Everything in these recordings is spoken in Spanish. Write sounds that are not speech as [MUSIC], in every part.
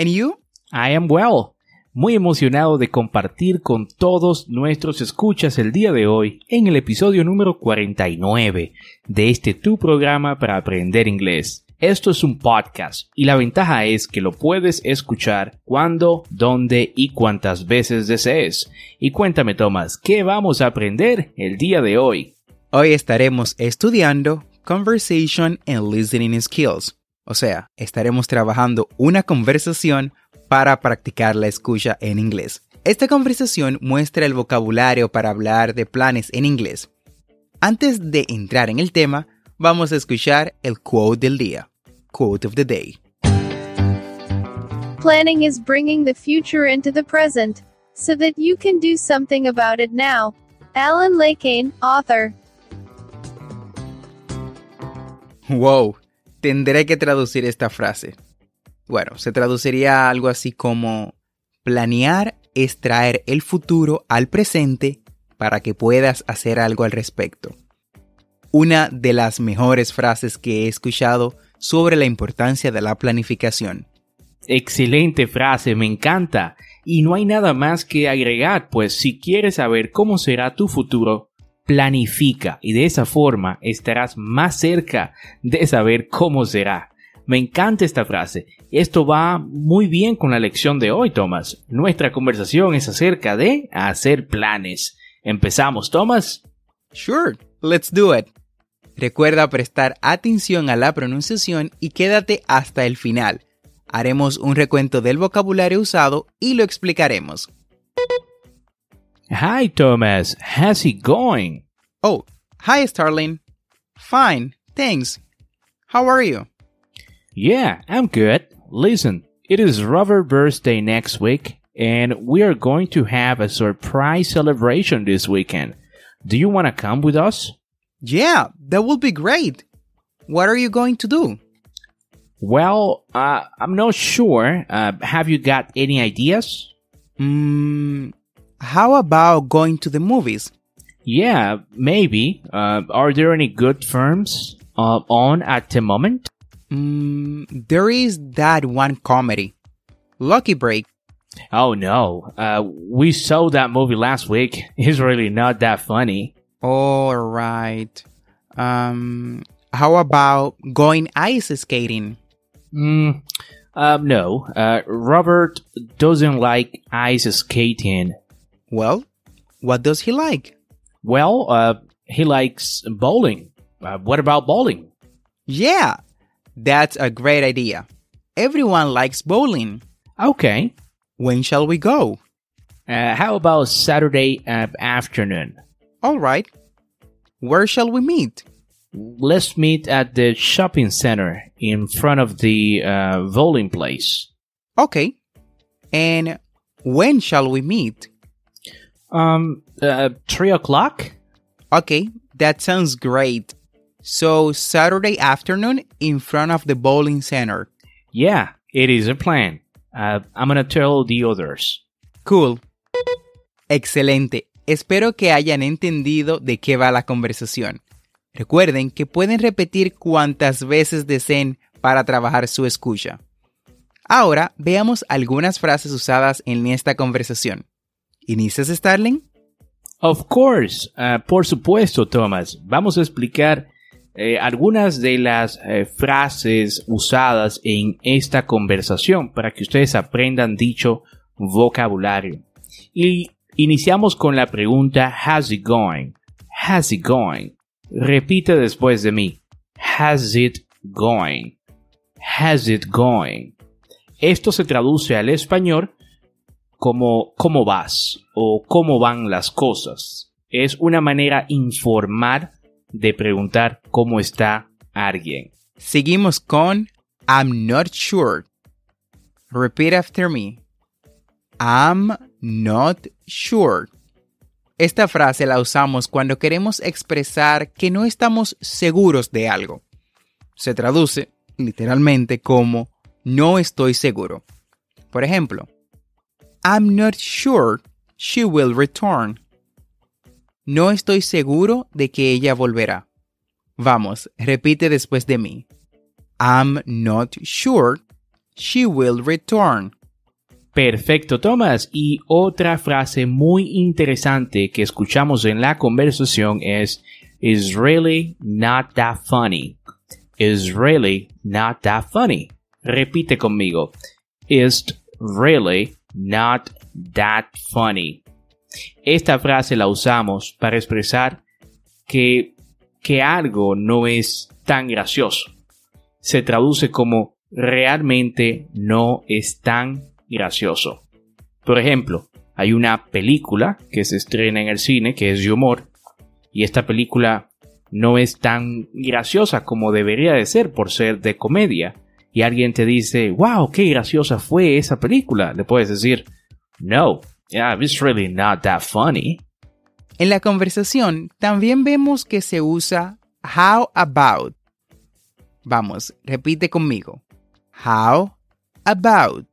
And you? I am well. Muy emocionado de compartir con todos nuestros escuchas el día de hoy en el episodio número 49 de este tu programa para aprender inglés. Esto es un podcast y la ventaja es que lo puedes escuchar cuando, dónde y cuántas veces desees. Y cuéntame Tomás, ¿qué vamos a aprender el día de hoy? Hoy estaremos estudiando Conversation and Listening Skills. O sea, estaremos trabajando una conversación para practicar la escucha en inglés. Esta conversación muestra el vocabulario para hablar de planes en inglés. Antes de entrar en el tema, vamos a escuchar el quote del día. Quote of the day. Planning is bringing the future into the present, so that you can do something about it now. Alan Lakane, author. Wow, tendré que traducir esta frase. Bueno, se traduciría algo así como planear es traer el futuro al presente para que puedas hacer algo al respecto. Una de las mejores frases que he escuchado sobre la importancia de la planificación. Excelente frase, me encanta. Y no hay nada más que agregar, pues si quieres saber cómo será tu futuro, planifica y de esa forma estarás más cerca de saber cómo será. Me encanta esta frase. Esto va muy bien con la lección de hoy, Thomas. Nuestra conversación es acerca de hacer planes. Empezamos, Thomas. Sure, let's do it. Recuerda prestar atención a la pronunciación y quédate hasta el final. Haremos un recuento del vocabulario usado y lo explicaremos. Hi, Thomas. How's it going? Oh, hi Starling. Fine, thanks. How are you? Yeah, I'm good. Listen, it is Robert's birthday next week, and we are going to have a surprise celebration this weekend. Do you want to come with us? Yeah, that would be great. What are you going to do? Well, uh, I'm not sure. Uh, have you got any ideas? Hmm, how about going to the movies? Yeah, maybe. Uh, are there any good films uh, on at the moment? Hmm, there is that one comedy, Lucky Break. Oh no, uh, we saw that movie last week. [LAUGHS] It's really not that funny. All right. Um, how about going ice skating? Mm, um, no, uh, Robert doesn't like ice skating. Well, what does he like? Well, uh, he likes bowling. Uh, what about bowling? Yeah, that's a great idea. Everyone likes bowling. Okay. When shall we go? Uh, how about Saturday uh, afternoon? All right. Where shall we meet? Let's meet at the shopping center in front of the uh, bowling place. Okay. And when shall we meet? Um, uh, three o'clock? Okay, that sounds great. So, Saturday afternoon in front of the bowling center. Yeah, it is a plan. Uh, I'm gonna tell the others. Cool. Excelente. Espero que hayan entendido de qué va la conversación. Recuerden que pueden repetir cuantas veces deseen para trabajar su escucha. Ahora veamos algunas frases usadas en esta conversación. ¿Inicias, Starling? Of course, uh, por supuesto, Thomas. Vamos a explicar eh, algunas de las eh, frases usadas en esta conversación para que ustedes aprendan dicho vocabulario. Y iniciamos con la pregunta How's it going? How's it going? Repite después de mí. How's it going? How's it going? Esto se traduce al español como ¿cómo vas? o ¿cómo van las cosas? Es una manera informal de preguntar cómo está alguien. Seguimos con I'm not sure. Repeat after me. I'm not sure. Esta frase la usamos cuando queremos expresar que no estamos seguros de algo. Se traduce literalmente como no estoy seguro. Por ejemplo, I'm not sure she will return. No estoy seguro de que ella volverá. Vamos, repite después de mí. I'm not sure she will return. Perfecto, Thomas. Y otra frase muy interesante que escuchamos en la conversación es Is really not that funny. Is really not that funny. Repite conmigo. Is really not that funny. Esta frase la usamos para expresar que, que algo no es tan gracioso. Se traduce como realmente no es tan gracioso. Por ejemplo, hay una película que se estrena en el cine que es de humor y esta película no es tan graciosa como debería de ser por ser de comedia y alguien te dice, wow, qué graciosa fue esa película, le puedes decir, no, yeah, it's really not that funny. En la conversación también vemos que se usa how about. Vamos, repite conmigo. How about.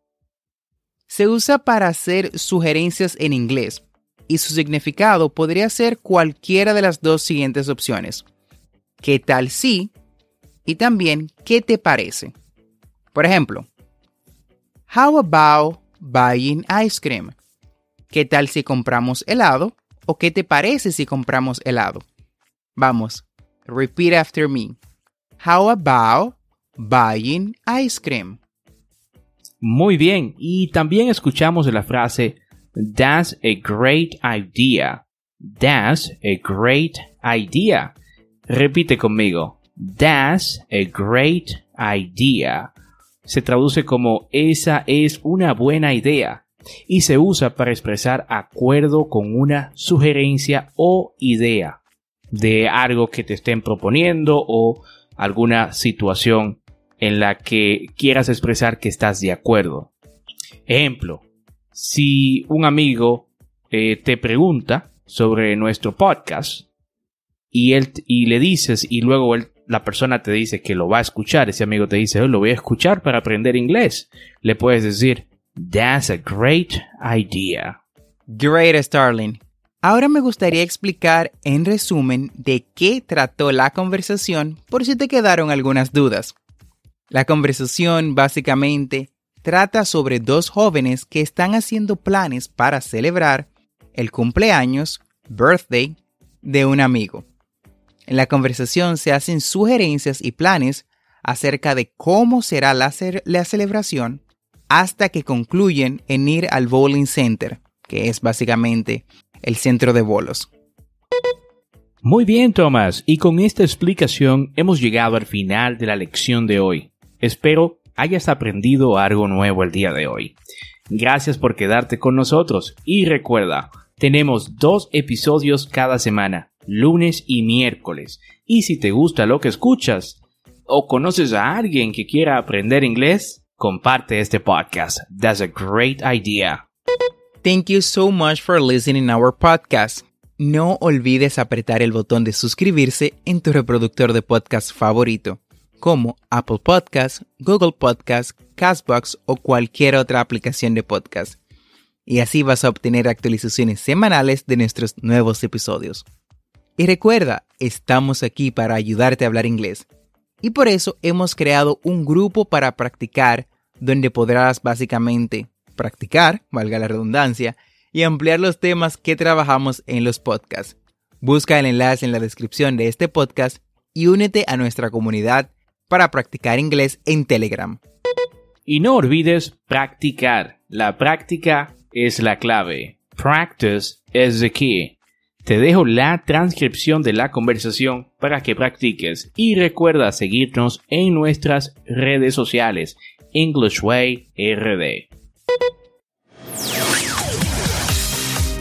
Se usa para hacer sugerencias en inglés y su significado podría ser cualquiera de las dos siguientes opciones. ¿Qué tal si? Y también, ¿qué te parece? Por ejemplo, How about buying ice cream? ¿Qué tal si compramos helado? ¿O qué te parece si compramos helado? Vamos, repeat after me. How about buying ice cream? Muy bien, y también escuchamos la frase That's a great idea. That's a great idea. Repite conmigo. That's a great idea. Se traduce como esa es una buena idea y se usa para expresar acuerdo con una sugerencia o idea de algo que te estén proponiendo o alguna situación en la que quieras expresar que estás de acuerdo. Ejemplo, si un amigo eh, te pregunta sobre nuestro podcast y, él, y le dices y luego la persona te dice que lo va a escuchar, ese amigo te dice, lo voy a escuchar para aprender inglés, le puedes decir, That's a great idea. Great, Starling. Ahora me gustaría explicar en resumen de qué trató la conversación por si te quedaron algunas dudas. La conversación básicamente trata sobre dos jóvenes que están haciendo planes para celebrar el cumpleaños, birthday, de un amigo. En la conversación se hacen sugerencias y planes acerca de cómo será la, celebración hasta que concluyen en ir al bowling center, que es básicamente el centro de bolos. Muy bien, Thomas, y con esta explicación hemos llegado al final de la lección de hoy. Espero hayas aprendido algo nuevo el día de hoy. Gracias por quedarte con nosotros y recuerda, tenemos dos episodios cada semana, lunes y miércoles. Y si te gusta lo que escuchas o conoces a alguien que quiera aprender inglés, comparte este podcast. That's a great idea. Thank you so much for listening our podcast. No olvides apretar el botón de suscribirse en tu reproductor de podcast favorito como Apple Podcasts, Google Podcasts, Castbox o cualquier otra aplicación de podcast. Y así vas a obtener actualizaciones semanales de nuestros nuevos episodios. Y recuerda, estamos aquí para ayudarte a hablar inglés. Y por eso hemos creado un grupo para practicar donde podrás básicamente practicar, valga la redundancia, y ampliar los temas que trabajamos en los podcasts. Busca el enlace en la descripción de este podcast y únete a nuestra comunidad para practicar inglés en Telegram. Y no olvides practicar. La práctica es la clave. Practice is the key. Te dejo la transcripción de la conversación para que practiques y recuerda seguirnos en nuestras redes sociales English Way RD.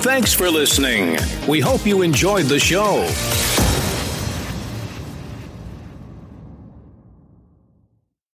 Thanks for listening. We hope you enjoyed the show.